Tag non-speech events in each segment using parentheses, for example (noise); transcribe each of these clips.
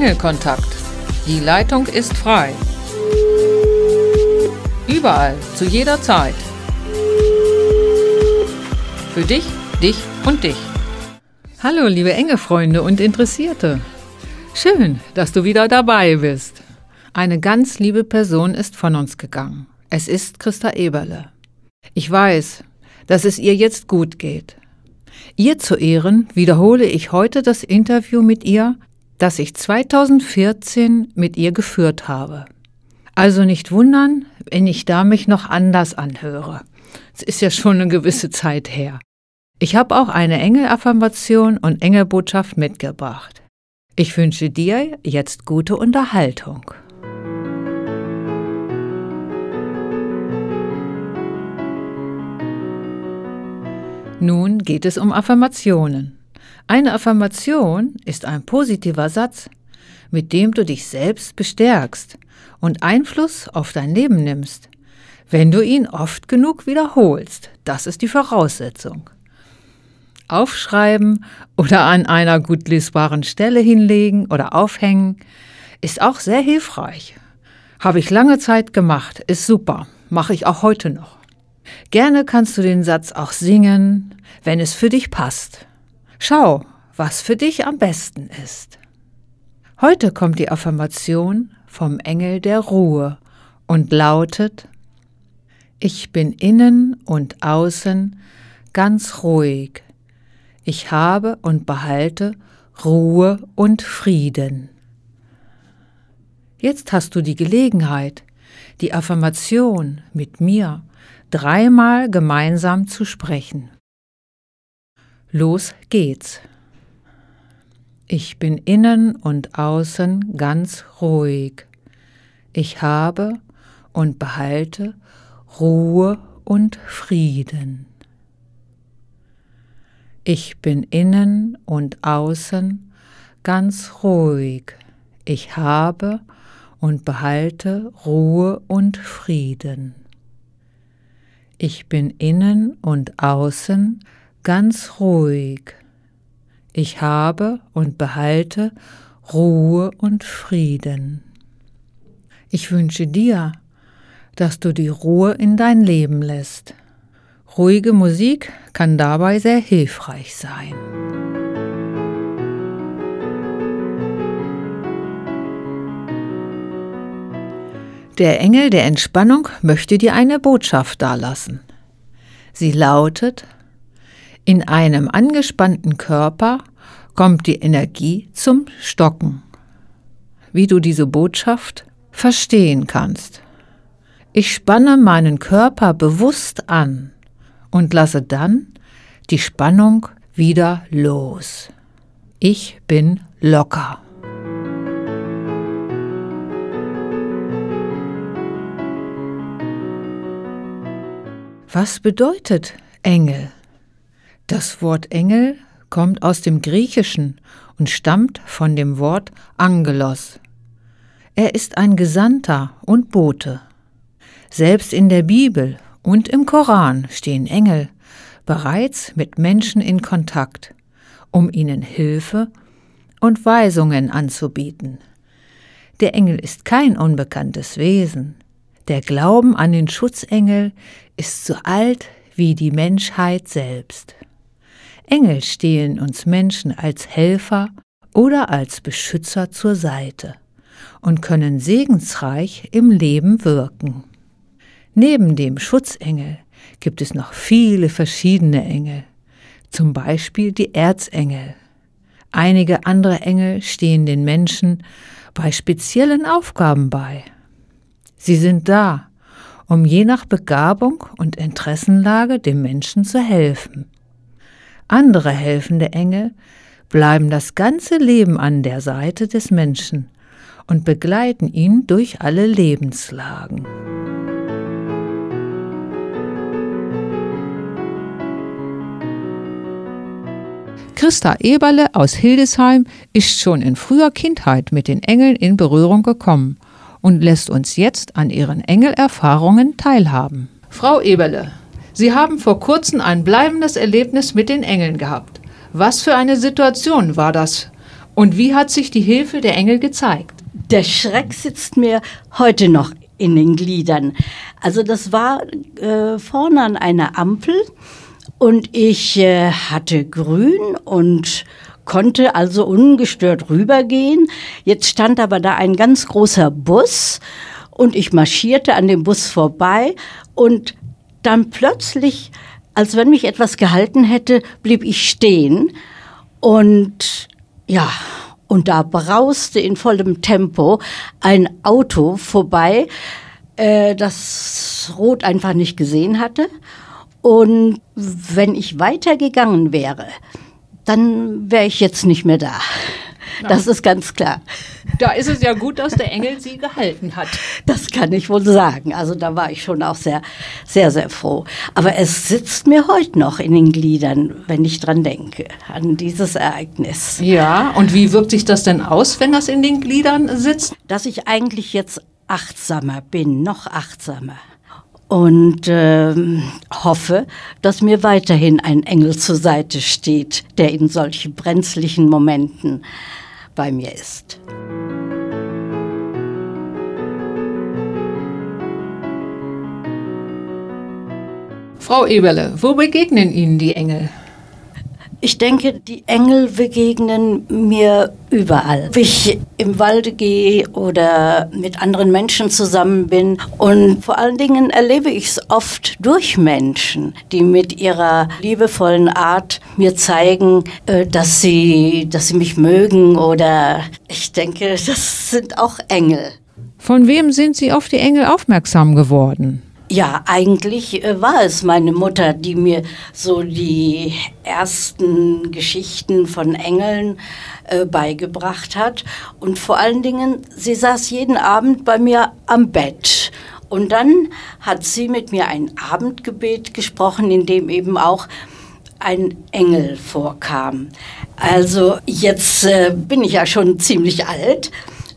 Engelkontakt. Die Leitung ist frei. Überall, zu jeder Zeit. Für dich, dich und dich. Hallo, liebe Engelfreunde und Interessierte. Schön, dass du wieder dabei bist. Eine ganz liebe Person ist von uns gegangen. Es ist Christa Eberle. Ich weiß, dass es ihr jetzt gut geht. Ihr zu Ehren wiederhole ich heute das Interview mit ihr, das ich 2014 mit ihr geführt habe. Also nicht wundern, wenn ich da mich noch anders anhöre. Es ist ja schon eine gewisse Zeit her. Ich habe auch eine Engelaffirmation und Engelbotschaft mitgebracht. Ich wünsche dir jetzt gute Unterhaltung. Nun geht es um Affirmationen. Eine Affirmation ist ein positiver Satz, mit dem du dich selbst bestärkst und Einfluss auf dein Leben nimmst, wenn du ihn oft genug wiederholst. Das ist die Voraussetzung. Aufschreiben oder an einer gut lesbaren Stelle hinlegen oder aufhängen ist auch sehr hilfreich. Habe ich lange Zeit gemacht, ist super, mache ich auch heute noch. Gerne kannst du den Satz auch singen, wenn es für dich passt. Schau, was für dich am besten ist. Heute kommt die Affirmation vom Engel der Ruhe und lautet Ich bin innen und außen ganz ruhig. Ich habe und behalte Ruhe und Frieden. Jetzt hast du die Gelegenheit, die Affirmation mit mir dreimal gemeinsam zu sprechen. Los geht's. Ich bin innen und außen ganz ruhig. Ich habe und behalte Ruhe und Frieden. Ich bin innen und außen ganz ruhig. Ich habe und behalte Ruhe und Frieden. Ich bin innen und außen ganz ruhig. Ich habe und behalte Ruhe und Frieden. Ich wünsche dir, dass du die Ruhe in dein Leben lässt. Ruhige Musik kann dabei sehr hilfreich sein. Der Engel der Entspannung möchte dir eine Botschaft dalassen. Sie lautet, in einem angespannten Körper kommt die Energie zum Stocken. Wie du diese Botschaft verstehen kannst. Ich spanne meinen Körper bewusst an und lasse dann die Spannung wieder los. Ich bin locker. Was bedeutet Engel? Das Wort Engel kommt aus dem Griechischen und stammt von dem Wort Angelos. Er ist ein Gesandter und Bote. Selbst in der Bibel und im Koran stehen Engel bereits mit Menschen in Kontakt, um ihnen Hilfe und Weisungen anzubieten. Der Engel ist kein unbekanntes Wesen. Der Glauben an den Schutzengel ist so alt wie die Menschheit selbst. Engel stehen uns Menschen als Helfer oder als Beschützer zur Seite und können segensreich im Leben wirken. Neben dem Schutzengel gibt es noch viele verschiedene Engel, zum Beispiel die Erzengel. Einige andere Engel stehen den Menschen bei speziellen Aufgaben bei. Sie sind da, um je nach Begabung und Interessenlage dem Menschen zu helfen. Andere helfende Engel bleiben das ganze Leben an der Seite des Menschen und begleiten ihn durch alle Lebenslagen. Christa Eberle aus Hildesheim ist schon in früher Kindheit mit den Engeln in Berührung gekommen und lässt uns jetzt an ihren Engelerfahrungen teilhaben. Frau Eberle, Sie haben vor kurzem ein bleibendes Erlebnis mit den Engeln gehabt. Was für eine Situation war das Und wie hat sich die Hilfe der Engel gezeigt? Der Schreck sitzt mir heute noch in den Gliedern. Also das war äh, vorne an einer Ampel und ich äh, hatte grün und konnte also ungestört rübergehen. Jetzt stand aber da ein ganz großer Bus und ich marschierte an dem Bus vorbei und dann plötzlich, als wenn mich etwas gehalten hätte, blieb ich stehen und ja, und da brauste in vollem Tempo ein Auto vorbei, äh, das Rot einfach nicht gesehen hatte. Und wenn ich weitergegangen wäre, dann wäre ich jetzt nicht mehr da. Das ist ganz klar. Da ist es ja gut, dass der Engel sie gehalten hat. Das kann ich wohl sagen. Also da war ich schon auch sehr, sehr, sehr froh. Aber es sitzt mir heute noch in den Gliedern, wenn ich dran denke, an dieses Ereignis. Ja, und wie wirkt sich das denn aus, wenn das in den Gliedern sitzt? Dass ich eigentlich jetzt achtsamer bin, noch achtsamer und äh, hoffe, dass mir weiterhin ein Engel zur Seite steht, der in solchen brenzlichen Momenten bei mir ist. Frau Eberle, wo begegnen Ihnen die Engel? Ich denke, die Engel begegnen mir überall. Wenn ich im Walde gehe oder mit anderen Menschen zusammen bin. Und vor allen Dingen erlebe ich es oft durch Menschen, die mit ihrer liebevollen Art mir zeigen, äh, dass sie, dass sie mich mögen. Oder ich denke, das sind auch Engel. Von wem sind Sie auf die Engel aufmerksam geworden? Ja, eigentlich äh, war es meine Mutter, die mir so die ersten Geschichten von Engeln äh, beigebracht hat. Und vor allen Dingen, sie saß jeden Abend bei mir am Bett. Und dann hat sie mit mir ein Abendgebet gesprochen, in dem eben auch ein Engel vorkam. Also jetzt äh, bin ich ja schon ziemlich alt,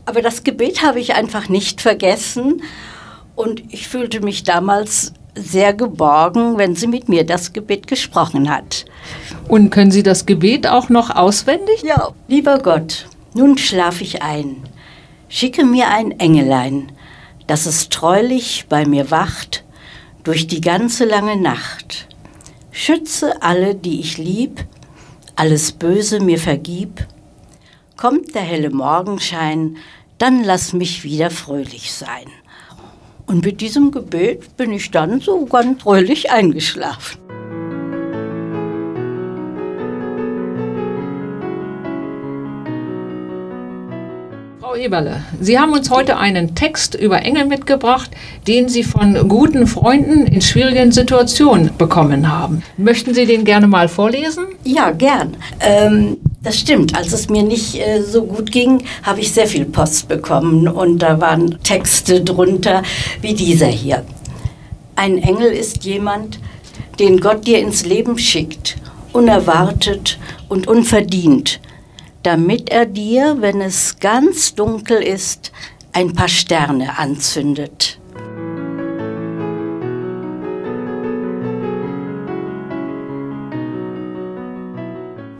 aber das Gebet habe ich einfach nicht vergessen. Und ich fühlte mich damals sehr geborgen, wenn sie mit mir das Gebet gesprochen hat. Und können Sie das Gebet auch noch auswendig? Ja, lieber Gott, nun schlaf ich ein. Schicke mir ein Engelein, dass es treulich bei mir wacht durch die ganze lange Nacht. Schütze alle, die ich lieb, alles Böse mir vergib. Kommt der helle Morgenschein, dann lass mich wieder fröhlich sein. Und mit diesem Gebet bin ich dann so ganz fröhlich eingeschlafen. Eberle, Sie haben uns heute einen Text über Engel mitgebracht, den Sie von guten Freunden in schwierigen Situationen bekommen haben. Möchten Sie den gerne mal vorlesen? Ja, gern. Ähm, das stimmt. Als es mir nicht äh, so gut ging, habe ich sehr viel Post bekommen und da waren Texte drunter wie dieser hier. Ein Engel ist jemand, den Gott dir ins Leben schickt, unerwartet und unverdient, damit er dir, wenn es ganz dunkel ist, ein paar Sterne anzündet.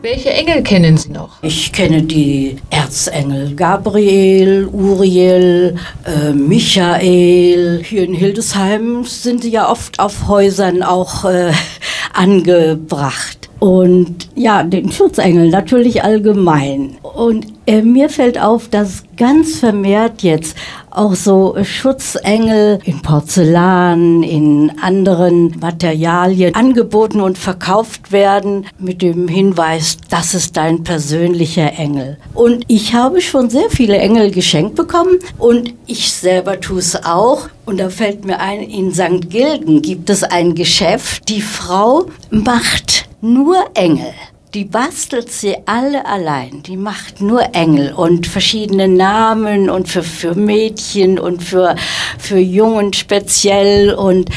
Welche Engel kennen Sie noch? Ich kenne die Erzengel Gabriel, Uriel, äh, Michael. Hier in Hildesheim sind sie ja oft auf Häusern auch äh, (laughs) angebracht. Und ja, den Schutzengel natürlich allgemein. Und äh, mir fällt auf, dass ganz vermehrt jetzt auch so Schutzengel in Porzellan, in anderen Materialien angeboten und verkauft werden mit dem Hinweis, das ist dein persönlicher Engel. Und ich habe schon sehr viele Engel geschenkt bekommen und ich selber tue es auch. Und da fällt mir ein, in St. Gilgen gibt es ein Geschäft, die Frau macht nur Engel. Die bastelt sie alle allein. Die macht nur Engel und verschiedene Namen und für, für Mädchen und für, für Jungen speziell. Und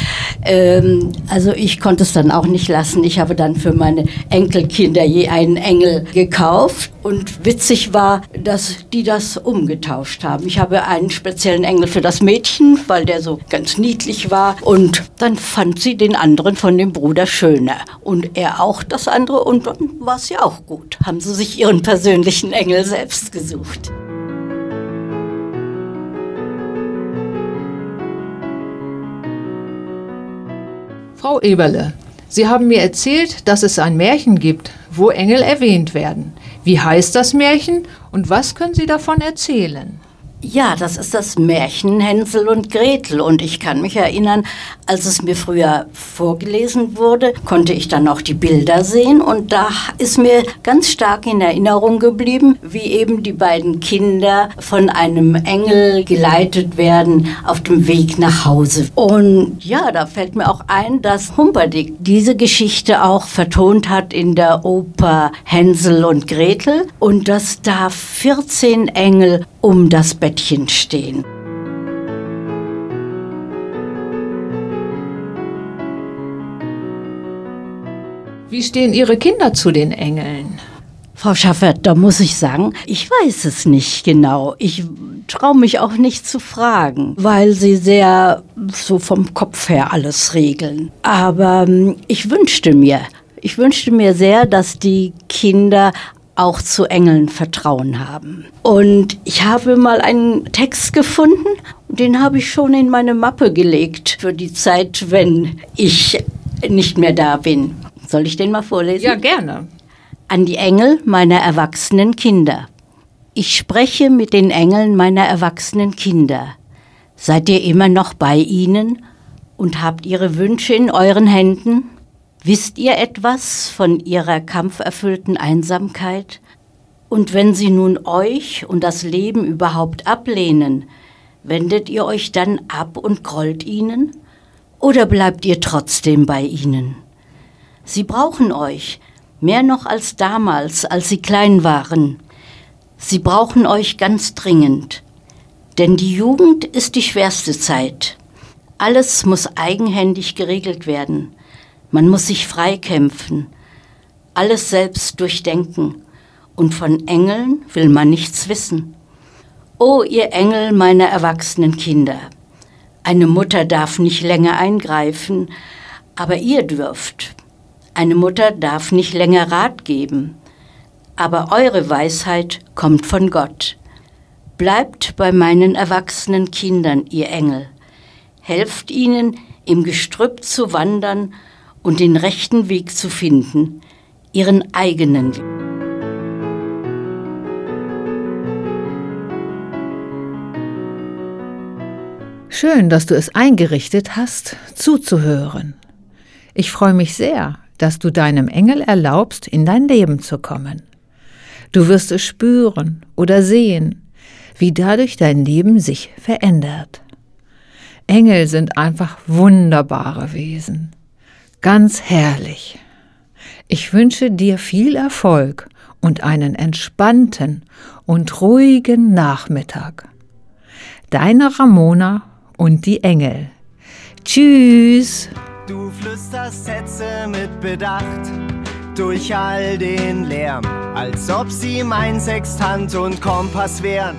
ähm, also ich konnte es dann auch nicht lassen. Ich habe dann für meine Enkelkinder je einen Engel gekauft. Und witzig war, dass die das umgetauscht haben. Ich habe einen speziellen Engel für das Mädchen, weil der so ganz niedlich war. Und dann fand sie den anderen von dem Bruder schöner. Und er auch das andere. Und dann war es ja auch gut. Haben sie sich ihren persönlichen Engel selbst gesucht. Frau Eberle, Sie haben mir erzählt, dass es ein Märchen gibt, wo Engel erwähnt werden. Wie heißt das Märchen und was können Sie davon erzählen? Ja, das ist das Märchen Hänsel und Gretel. Und ich kann mich erinnern, als es mir früher vorgelesen wurde, konnte ich dann auch die Bilder sehen. Und da ist mir ganz stark in Erinnerung geblieben, wie eben die beiden Kinder von einem Engel geleitet werden auf dem Weg nach Hause. Und ja, da fällt mir auch ein, dass Humperdinck diese Geschichte auch vertont hat in der Oper Hänsel und Gretel. Und dass da 14 Engel um das Bettchen stehen. Wie stehen Ihre Kinder zu den Engeln? Frau Schaffert, da muss ich sagen, ich weiß es nicht genau. Ich traue mich auch nicht zu fragen, weil sie sehr so vom Kopf her alles regeln. Aber ähm, ich wünschte mir, ich wünschte mir sehr, dass die Kinder auch zu Engeln Vertrauen haben. Und ich habe mal einen Text gefunden, den habe ich schon in meine Mappe gelegt für die Zeit, wenn ich nicht mehr da bin. Soll ich den mal vorlesen? Ja, gerne. An die Engel meiner erwachsenen Kinder. Ich spreche mit den Engeln meiner erwachsenen Kinder. Seid ihr immer noch bei ihnen und habt ihre Wünsche in euren Händen? Wisst ihr etwas von ihrer kampferfüllten Einsamkeit? Und wenn sie nun euch und das Leben überhaupt ablehnen, wendet ihr euch dann ab und grollt ihnen? Oder bleibt ihr trotzdem bei ihnen? Sie brauchen euch, mehr noch als damals, als sie klein waren. Sie brauchen euch ganz dringend. Denn die Jugend ist die schwerste Zeit. Alles muss eigenhändig geregelt werden. Man muss sich freikämpfen, alles selbst durchdenken. Und von Engeln will man nichts wissen. O ihr Engel meiner erwachsenen Kinder, eine Mutter darf nicht länger eingreifen, aber ihr dürft. Eine Mutter darf nicht länger Rat geben, aber eure Weisheit kommt von Gott. Bleibt bei meinen erwachsenen Kindern, ihr Engel. Helft ihnen, im Gestrüpp zu wandern und den rechten Weg zu finden, ihren eigenen. Schön, dass du es eingerichtet hast, zuzuhören. Ich freue mich sehr, dass du deinem Engel erlaubst, in dein Leben zu kommen. Du wirst es spüren oder sehen, wie dadurch dein Leben sich verändert. Engel sind einfach wunderbare Wesen ganz herrlich. Ich wünsche dir viel Erfolg und einen entspannten und ruhigen Nachmittag. Deine Ramona und die Engel. Tschüss. Du flüsterst Sätze mit Bedacht durch all den Lärm, als ob sie mein Sextant und Kompass wären.